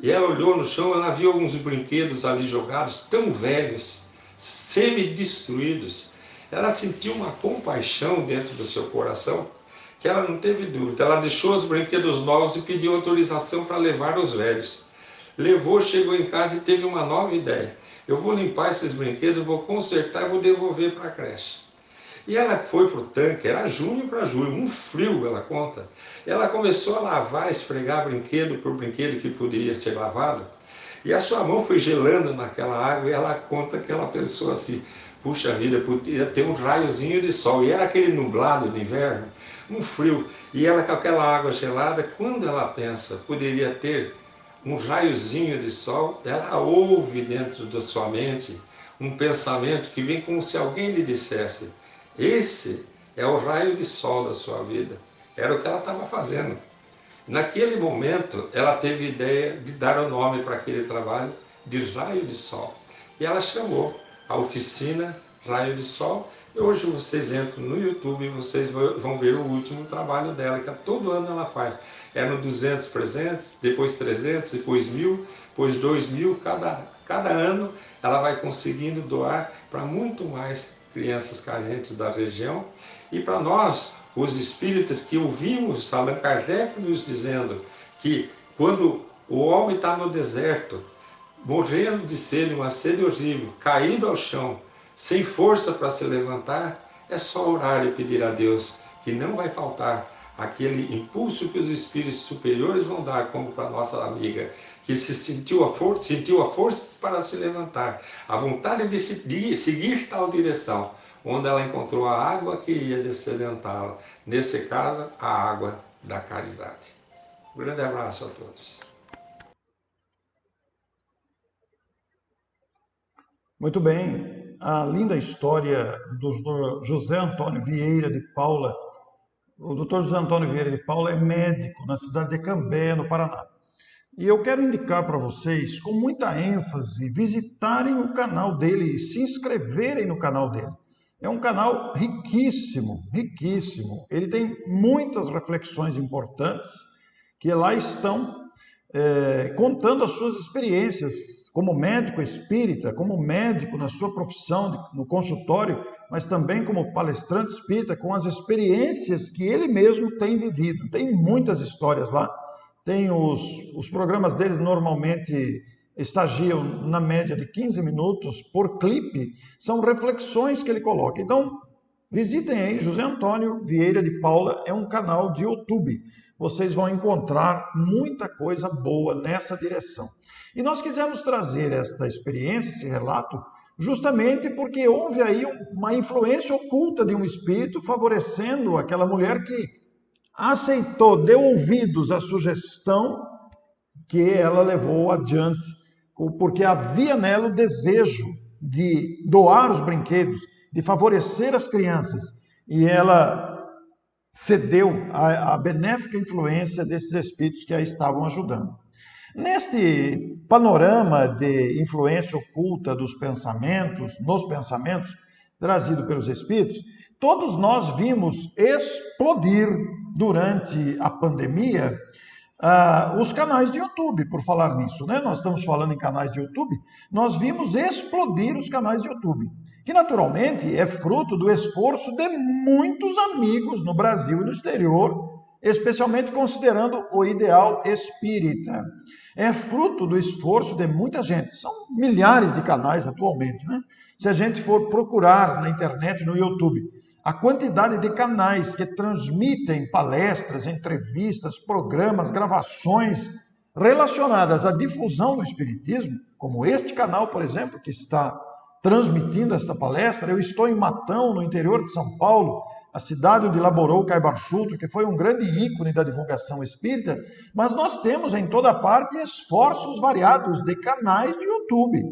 E ela olhou no chão, ela viu alguns brinquedos ali jogados, tão velhos, semi-destruídos. Ela sentiu uma compaixão dentro do seu coração que ela não teve dúvida. Ela deixou os brinquedos novos e pediu autorização para levar os velhos. Levou, chegou em casa e teve uma nova ideia. Eu vou limpar esses brinquedos, vou consertar e vou devolver para a creche. E ela foi para o tanque, era junho para julho, um frio, ela conta. Ela começou a lavar, esfregar brinquedo por brinquedo que poderia ser lavado. E a sua mão foi gelando naquela água e ela conta que ela pensou assim, puxa vida, podia ter um raiozinho de sol. E era aquele nublado de inverno, um frio. E ela com aquela água gelada, quando ela pensa, poderia ter um raiozinho de sol, ela ouve dentro da sua mente um pensamento que vem como se alguém lhe dissesse, esse é o raio de sol da sua vida. Era o que ela estava fazendo. Naquele momento, ela teve ideia de dar o nome para aquele trabalho de raio de sol. E ela chamou a oficina Raio de Sol. E hoje vocês entram no YouTube e vocês vão ver o último trabalho dela, que todo ano ela faz. É no 200 presentes, depois 300, depois 1000, depois 2000. Cada, cada ano ela vai conseguindo doar para muito mais crianças carentes da região. E para nós, os espíritas que ouvimos Allan Kardec nos dizendo que quando o homem está no deserto, morrendo de sede, uma sede horrível, caído ao chão, sem força para se levantar, é só orar e pedir a Deus que não vai faltar aquele impulso que os espíritos superiores vão dar, como para nossa amiga, que se sentiu a força, sentiu a força para se levantar, a vontade de, se, de seguir tal direção, onde ela encontrou a água que ia descedentá-la. Nesse caso, a água da caridade. Um grande abraço a todos. Muito bem. A linda história do José Antônio Vieira de Paula. O doutor José Antônio Vieira de Paula é médico na cidade de Cambé, no Paraná. E eu quero indicar para vocês, com muita ênfase, visitarem o canal dele e se inscreverem no canal dele. É um canal riquíssimo, riquíssimo. Ele tem muitas reflexões importantes que lá estão é, contando as suas experiências como médico espírita, como médico na sua profissão, no consultório, mas também como palestrante espírita, com as experiências que ele mesmo tem vivido. Tem muitas histórias lá. Tem os, os programas dele normalmente estagiam na média de 15 minutos por clipe, são reflexões que ele coloca. Então, visitem aí José Antônio Vieira de Paula, é um canal de YouTube vocês vão encontrar muita coisa boa nessa direção. E nós quisemos trazer esta experiência, esse relato, justamente porque houve aí uma influência oculta de um espírito favorecendo aquela mulher que aceitou, deu ouvidos à sugestão que ela levou adiante, porque havia nela o desejo de doar os brinquedos, de favorecer as crianças. E ela cedeu à, benéfica influência desses espíritos que a estavam ajudando. Neste panorama de influência oculta dos pensamentos, nos pensamentos, trazido pelos espíritos, todos nós vimos explodir durante a pandemia uh, os canais de YouTube, por falar nisso, né? Nós estamos falando em canais de YouTube, nós vimos explodir os canais de YouTube que naturalmente é fruto do esforço de muitos amigos no Brasil e no exterior, especialmente considerando o ideal espírita. É fruto do esforço de muita gente. São milhares de canais atualmente, né? Se a gente for procurar na internet, no YouTube, a quantidade de canais que transmitem palestras, entrevistas, programas, gravações relacionadas à difusão do espiritismo, como este canal, por exemplo, que está transmitindo esta palestra. Eu estou em Matão, no interior de São Paulo, a cidade onde elaborou Caibarchuto, que foi um grande ícone da divulgação espírita, mas nós temos em toda parte esforços variados de canais de YouTube.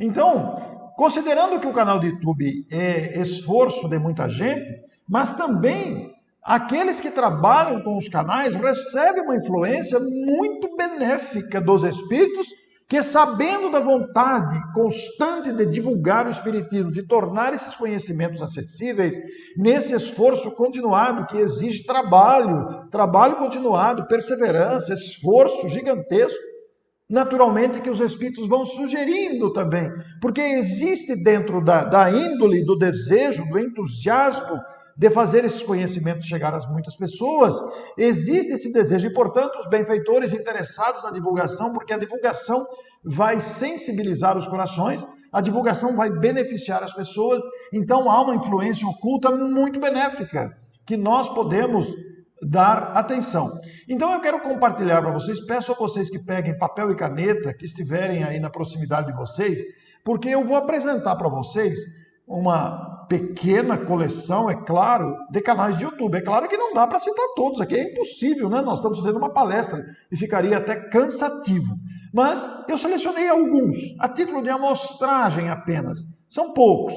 Então, considerando que o canal de YouTube é esforço de muita gente, mas também aqueles que trabalham com os canais recebem uma influência muito benéfica dos espíritos que sabendo da vontade constante de divulgar o Espiritismo, de tornar esses conhecimentos acessíveis, nesse esforço continuado que exige trabalho, trabalho continuado, perseverança, esforço gigantesco, naturalmente que os espíritos vão sugerindo também, porque existe dentro da, da índole, do desejo, do entusiasmo de fazer esses conhecimentos chegar às muitas pessoas, existe esse desejo e, portanto, os benfeitores interessados na divulgação, porque a divulgação vai sensibilizar os corações, a divulgação vai beneficiar as pessoas, então há uma influência oculta muito benéfica que nós podemos dar atenção. Então eu quero compartilhar para vocês, peço a vocês que peguem papel e caneta, que estiverem aí na proximidade de vocês, porque eu vou apresentar para vocês uma pequena coleção, é claro, de canais de YouTube. É claro que não dá para citar todos aqui, é impossível, né? Nós estamos fazendo uma palestra e ficaria até cansativo. Mas eu selecionei alguns, a título de amostragem apenas. São poucos.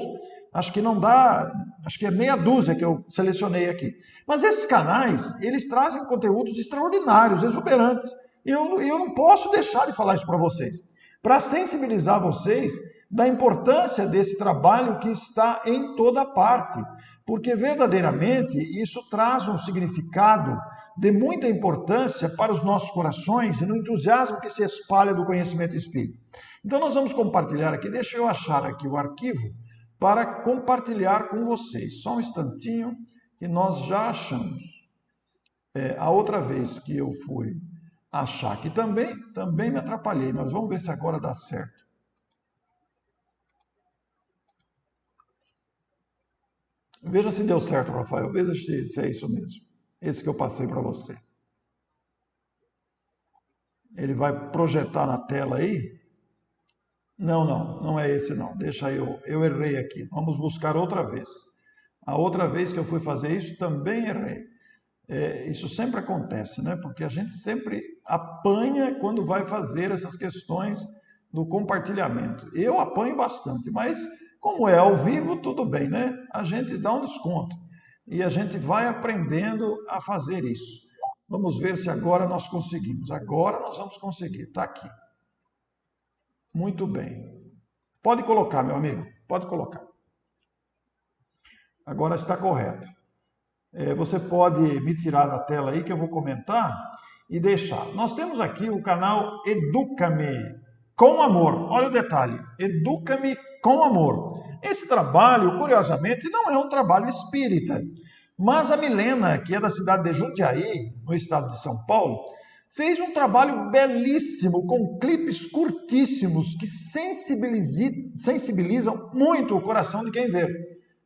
Acho que não dá, acho que é meia dúzia que eu selecionei aqui. Mas esses canais, eles trazem conteúdos extraordinários, exuberantes. E eu, eu não posso deixar de falar isso para vocês. Para sensibilizar vocês da importância desse trabalho que está em toda parte. Porque verdadeiramente isso traz um significado de muita importância para os nossos corações e no entusiasmo que se espalha do conhecimento espírita. Então nós vamos compartilhar aqui, deixa eu achar aqui o arquivo para compartilhar com vocês. Só um instantinho que nós já achamos. É, a outra vez que eu fui achar que também, também me atrapalhei, mas vamos ver se agora dá certo. Veja se deu certo, Rafael. Veja se, se é isso mesmo. Esse que eu passei para você. Ele vai projetar na tela aí. Não, não, não é esse não. Deixa eu, eu errei aqui. Vamos buscar outra vez. A outra vez que eu fui fazer isso, também errei. É, isso sempre acontece, né? Porque a gente sempre apanha quando vai fazer essas questões do compartilhamento. Eu apanho bastante, mas como é ao vivo, tudo bem, né? A gente dá um desconto e a gente vai aprendendo a fazer isso. Vamos ver se agora nós conseguimos. Agora nós vamos conseguir. Está aqui. Muito bem. Pode colocar, meu amigo. Pode colocar. Agora está correto. É, você pode me tirar da tela aí que eu vou comentar e deixar. Nós temos aqui o canal Educa-me com amor. Olha o detalhe. Educa-me com amor. Esse trabalho, curiosamente, não é um trabalho espírita. Mas a Milena, que é da cidade de Jundiaí, no estado de São Paulo, fez um trabalho belíssimo com clipes curtíssimos que sensibilizam muito o coração de quem vê.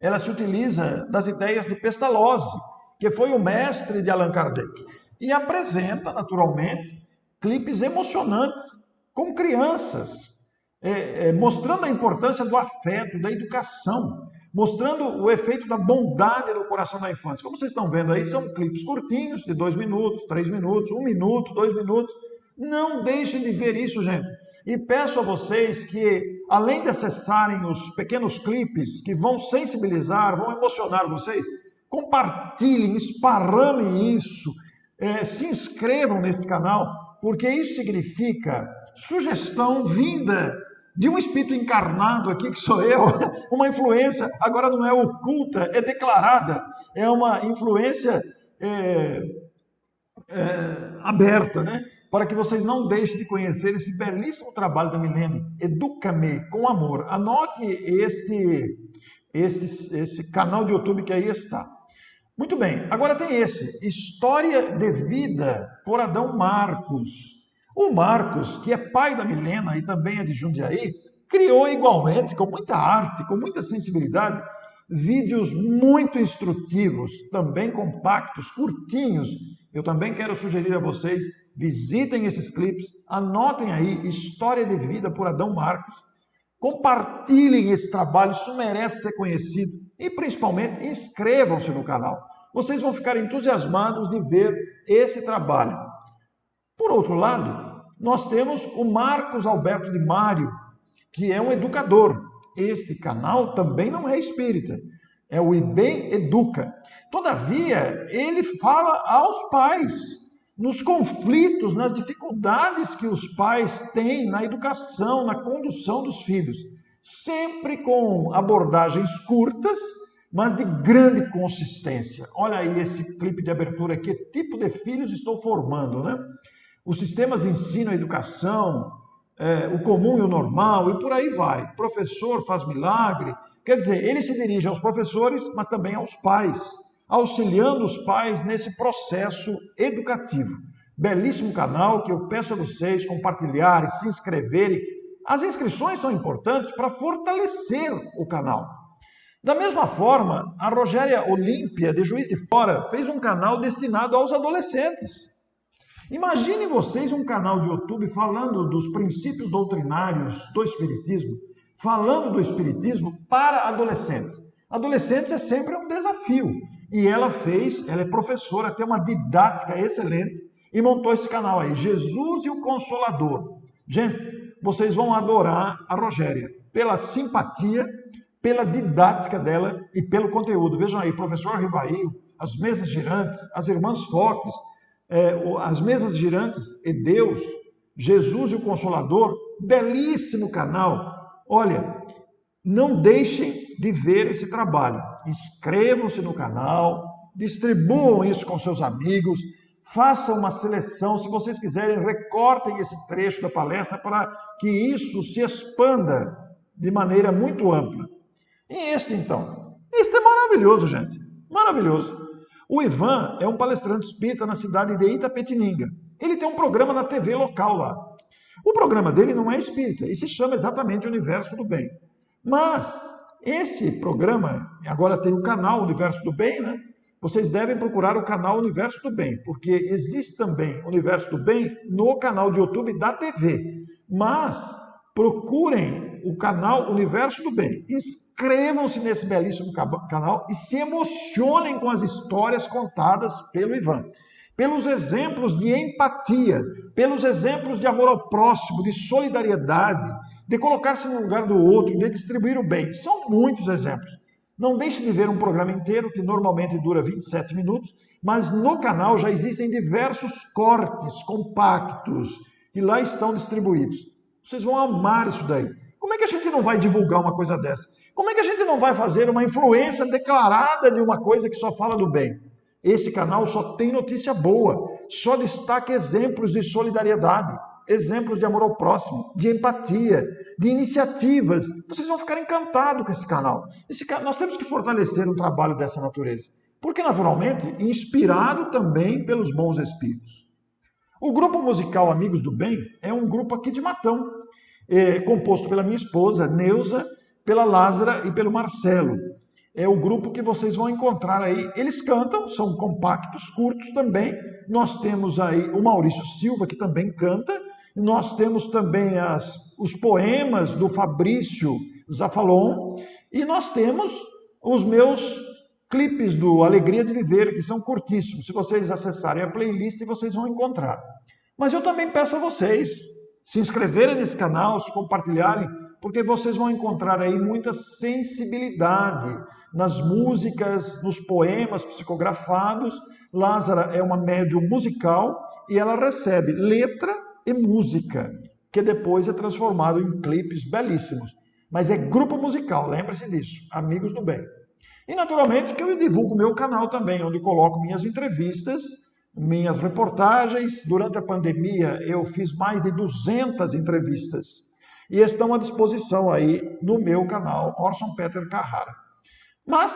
Ela se utiliza das ideias de Pestalozzi, que foi o mestre de Allan Kardec, e apresenta, naturalmente, clipes emocionantes com crianças, é, é, mostrando a importância do afeto, da educação, mostrando o efeito da bondade no coração da infância. Como vocês estão vendo aí, são clipes curtinhos, de dois minutos, três minutos, um minuto, dois minutos. Não deixem de ver isso, gente. E peço a vocês que, além de acessarem os pequenos clipes que vão sensibilizar, vão emocionar vocês, compartilhem, esparramem isso, é, se inscrevam nesse canal, porque isso significa sugestão vinda de um espírito encarnado aqui, que sou eu, uma influência, agora não é oculta, é declarada, é uma influência é, é, aberta, né? Para que vocês não deixem de conhecer esse belíssimo trabalho da Milene. Educa-me com amor. Anote este, este, esse canal de YouTube que aí está. Muito bem, agora tem esse, História de Vida, por Adão Marcos. O Marcos, que é pai da Milena e também é de Jundiaí, criou igualmente, com muita arte, com muita sensibilidade, vídeos muito instrutivos, também compactos, curtinhos. Eu também quero sugerir a vocês, visitem esses clipes, anotem aí História de Vida por Adão Marcos, compartilhem esse trabalho, isso merece ser conhecido e principalmente inscrevam-se no canal. Vocês vão ficar entusiasmados de ver esse trabalho. Por outro lado, nós temos o Marcos Alberto de Mário, que é um educador. Este canal também não é espírita, é o IBEM Educa. Todavia, ele fala aos pais, nos conflitos, nas dificuldades que os pais têm na educação, na condução dos filhos, sempre com abordagens curtas, mas de grande consistência. Olha aí esse clipe de abertura, que tipo de filhos estou formando, né? Os sistemas de ensino, educação, é, o comum e o normal, e por aí vai. Professor faz milagre. Quer dizer, ele se dirige aos professores, mas também aos pais, auxiliando os pais nesse processo educativo. Belíssimo canal que eu peço a vocês compartilharem, se inscreverem. As inscrições são importantes para fortalecer o canal. Da mesma forma, a Rogéria Olímpia, de Juiz de Fora, fez um canal destinado aos adolescentes. Imaginem vocês um canal de YouTube falando dos princípios doutrinários do Espiritismo, falando do Espiritismo para adolescentes. Adolescentes é sempre um desafio. E ela fez, ela é professora, tem uma didática excelente e montou esse canal aí, Jesus e o Consolador. Gente, vocês vão adorar a Rogéria pela simpatia, pela didática dela e pelo conteúdo. Vejam aí, professor Rivail, as mesas girantes, as irmãs Foques, é, as mesas girantes e Deus, Jesus e o Consolador, belíssimo canal. Olha, não deixem de ver esse trabalho. Inscrevam-se no canal, distribuam isso com seus amigos, façam uma seleção, se vocês quiserem, recortem esse trecho da palestra para que isso se expanda de maneira muito ampla. E este então? Este é maravilhoso, gente. Maravilhoso. O Ivan é um palestrante espírita na cidade de Itapetininga. Ele tem um programa na TV local lá. O programa dele não é espírita e se chama exatamente Universo do Bem. Mas esse programa, agora tem o canal Universo do Bem, né? Vocês devem procurar o canal Universo do Bem, porque existe também Universo do Bem no canal de YouTube da TV. Mas procurem o canal Universo do Bem, inscrevam-se nesse belíssimo canal e se emocionem com as histórias contadas pelo Ivan. Pelos exemplos de empatia, pelos exemplos de amor ao próximo, de solidariedade, de colocar-se no lugar do outro, de distribuir o bem. São muitos exemplos. Não deixe de ver um programa inteiro, que normalmente dura 27 minutos, mas no canal já existem diversos cortes compactos que lá estão distribuídos. Vocês vão amar isso daí. Como é que a gente não vai divulgar uma coisa dessa? Como é que a gente não vai fazer uma influência declarada de uma coisa que só fala do bem? Esse canal só tem notícia boa, só destaca exemplos de solidariedade, exemplos de amor ao próximo, de empatia, de iniciativas. Vocês vão ficar encantados com esse canal. Esse, nós temos que fortalecer um trabalho dessa natureza, porque naturalmente inspirado também pelos bons espíritos. O grupo musical Amigos do Bem é um grupo aqui de Matão, é, composto pela minha esposa, Neuza, pela Lázara e pelo Marcelo. É o grupo que vocês vão encontrar aí. Eles cantam, são compactos, curtos também. Nós temos aí o Maurício Silva, que também canta. Nós temos também as, os poemas do Fabrício Zafalon. E nós temos os meus clipes do Alegria de Viver, que são curtíssimos. Se vocês acessarem a playlist, vocês vão encontrar. Mas eu também peço a vocês se inscreverem nesse canal, se compartilharem, porque vocês vão encontrar aí muita sensibilidade nas músicas, nos poemas psicografados. Lázara é uma médium musical e ela recebe letra e música, que depois é transformado em clipes belíssimos. Mas é grupo musical, lembre-se disso, amigos do bem. E naturalmente que eu divulgo meu canal também, onde coloco minhas entrevistas, minhas reportagens. Durante a pandemia eu fiz mais de 200 entrevistas e estão à disposição aí no meu canal Orson Peter Carrara. Mas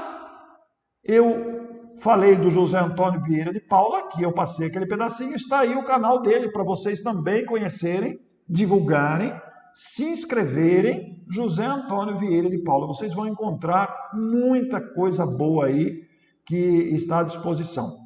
eu falei do José Antônio Vieira de Paula, aqui eu passei aquele pedacinho, está aí o canal dele para vocês também conhecerem, divulgarem se inscreverem, José Antônio Vieira de Paula. Vocês vão encontrar muita coisa boa aí que está à disposição.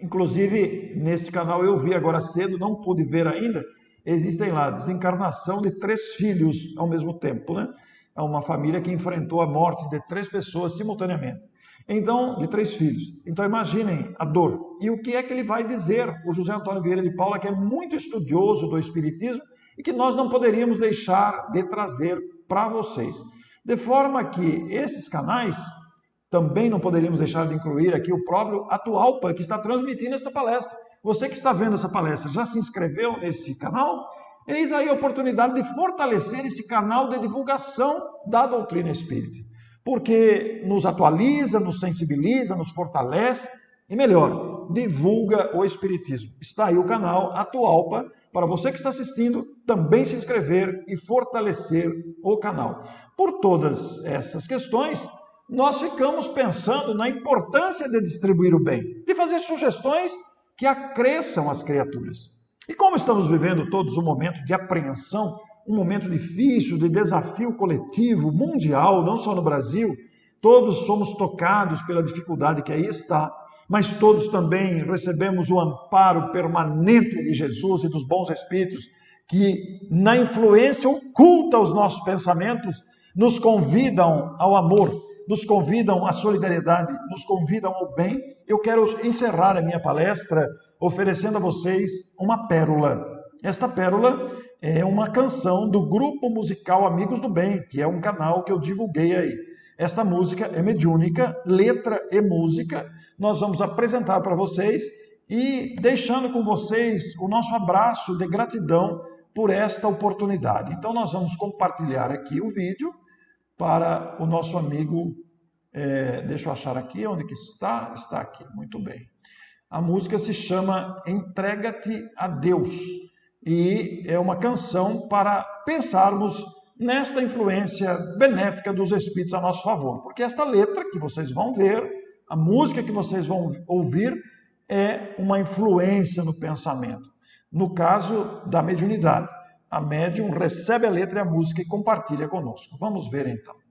Inclusive, nesse canal eu vi agora cedo, não pude ver ainda, existem lá desencarnação de três filhos ao mesmo tempo, né? É uma família que enfrentou a morte de três pessoas simultaneamente. Então, de três filhos. Então, imaginem a dor. E o que é que ele vai dizer, o José Antônio Vieira de Paula, que é muito estudioso do Espiritismo e que nós não poderíamos deixar de trazer para vocês. De forma que esses canais também não poderíamos deixar de incluir aqui o próprio Atualpa, que está transmitindo esta palestra. Você que está vendo essa palestra, já se inscreveu nesse canal? Eis aí a oportunidade de fortalecer esse canal de divulgação da doutrina espírita. Porque nos atualiza, nos sensibiliza, nos fortalece e melhor, Divulga o Espiritismo. Está aí o canal Atualpa para você que está assistindo também se inscrever e fortalecer o canal. Por todas essas questões, nós ficamos pensando na importância de distribuir o bem, de fazer sugestões que acresçam as criaturas. E como estamos vivendo todos um momento de apreensão, um momento difícil, de desafio coletivo, mundial, não só no Brasil, todos somos tocados pela dificuldade que aí está mas todos também recebemos o amparo permanente de Jesus e dos bons espíritos, que, na influência oculta aos nossos pensamentos, nos convidam ao amor, nos convidam à solidariedade, nos convidam ao bem. Eu quero encerrar a minha palestra oferecendo a vocês uma pérola. Esta pérola é uma canção do grupo musical Amigos do Bem, que é um canal que eu divulguei aí. Esta música é mediúnica, letra e música, nós vamos apresentar para vocês e deixando com vocês o nosso abraço de gratidão por esta oportunidade. Então, nós vamos compartilhar aqui o vídeo para o nosso amigo. É, deixa eu achar aqui onde que está. Está aqui, muito bem. A música se chama Entrega-te a Deus e é uma canção para pensarmos nesta influência benéfica dos Espíritos a nosso favor, porque esta letra que vocês vão ver a música que vocês vão ouvir é uma influência no pensamento. No caso da mediunidade, a médium recebe a letra e a música e compartilha conosco. Vamos ver então.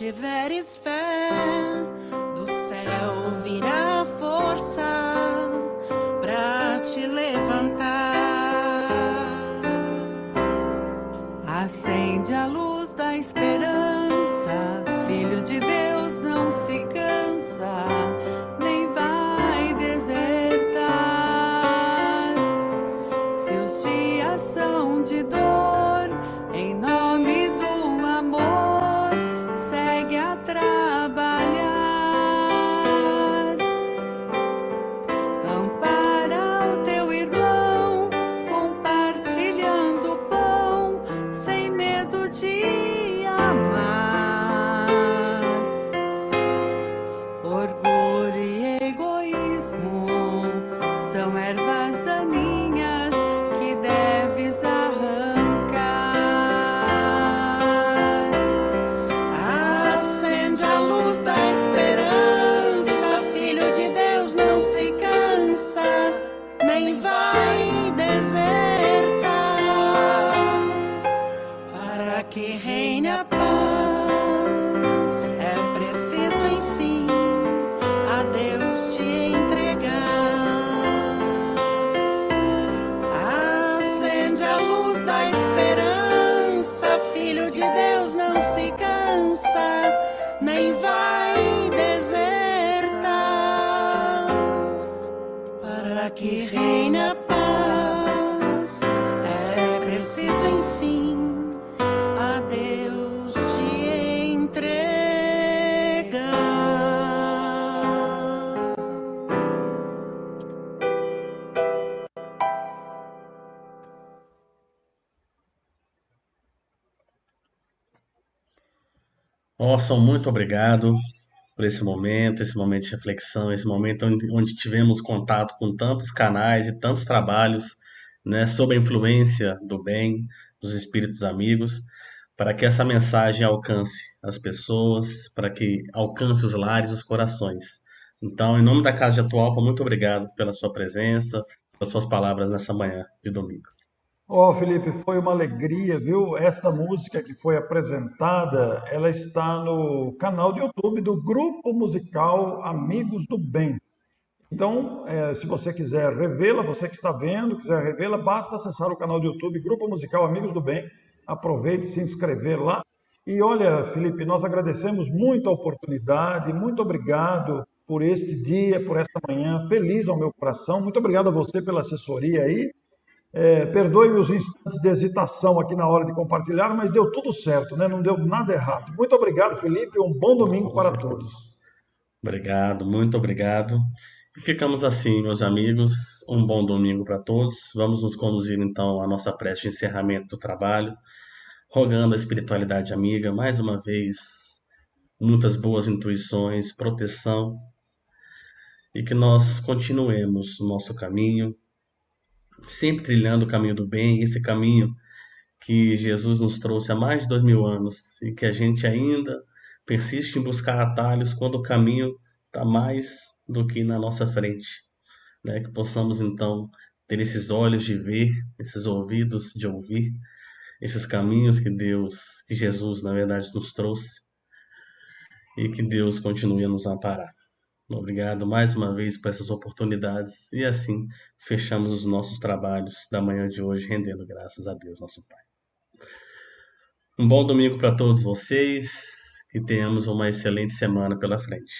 Tiver fé Orson, muito obrigado por esse momento, esse momento de reflexão, esse momento onde, onde tivemos contato com tantos canais e tantos trabalhos né, sob a influência do bem, dos espíritos amigos, para que essa mensagem alcance as pessoas, para que alcance os lares, os corações. Então, em nome da Casa de Atualpa, muito obrigado pela sua presença, pelas suas palavras nessa manhã de domingo. Ó, oh, Felipe, foi uma alegria, viu? Esta música que foi apresentada, ela está no canal de YouTube do grupo musical Amigos do Bem. Então, é, se você quiser revê-la, você que está vendo, quiser revê-la, basta acessar o canal do YouTube Grupo Musical Amigos do Bem. Aproveite se inscrever lá. E olha, Felipe, nós agradecemos muito a oportunidade, muito obrigado por este dia, por esta manhã, feliz ao meu coração. Muito obrigado a você pela assessoria aí. É, Perdoe-me os instantes de hesitação aqui na hora de compartilhar, mas deu tudo certo, né? não deu nada errado. Muito obrigado, Felipe. Um bom domingo para todos. Obrigado, muito obrigado. E ficamos assim, meus amigos. Um bom domingo para todos. Vamos nos conduzir então à nossa prece de encerramento do trabalho, rogando a espiritualidade amiga mais uma vez muitas boas intuições, proteção e que nós continuemos o nosso caminho, sempre trilhando o caminho do bem, esse caminho que Jesus nos trouxe há mais de dois mil anos e que a gente ainda persiste em buscar atalhos quando o caminho está mais do que na nossa frente. Né? Que possamos então ter esses olhos de ver, esses ouvidos de ouvir, esses caminhos que Deus, que Jesus, na verdade, nos trouxe e que Deus continue a nos amparar. Obrigado mais uma vez por essas oportunidades e assim fechamos os nossos trabalhos da manhã de hoje, rendendo graças a Deus, nosso Pai. Um bom domingo para todos vocês, que tenhamos uma excelente semana pela frente.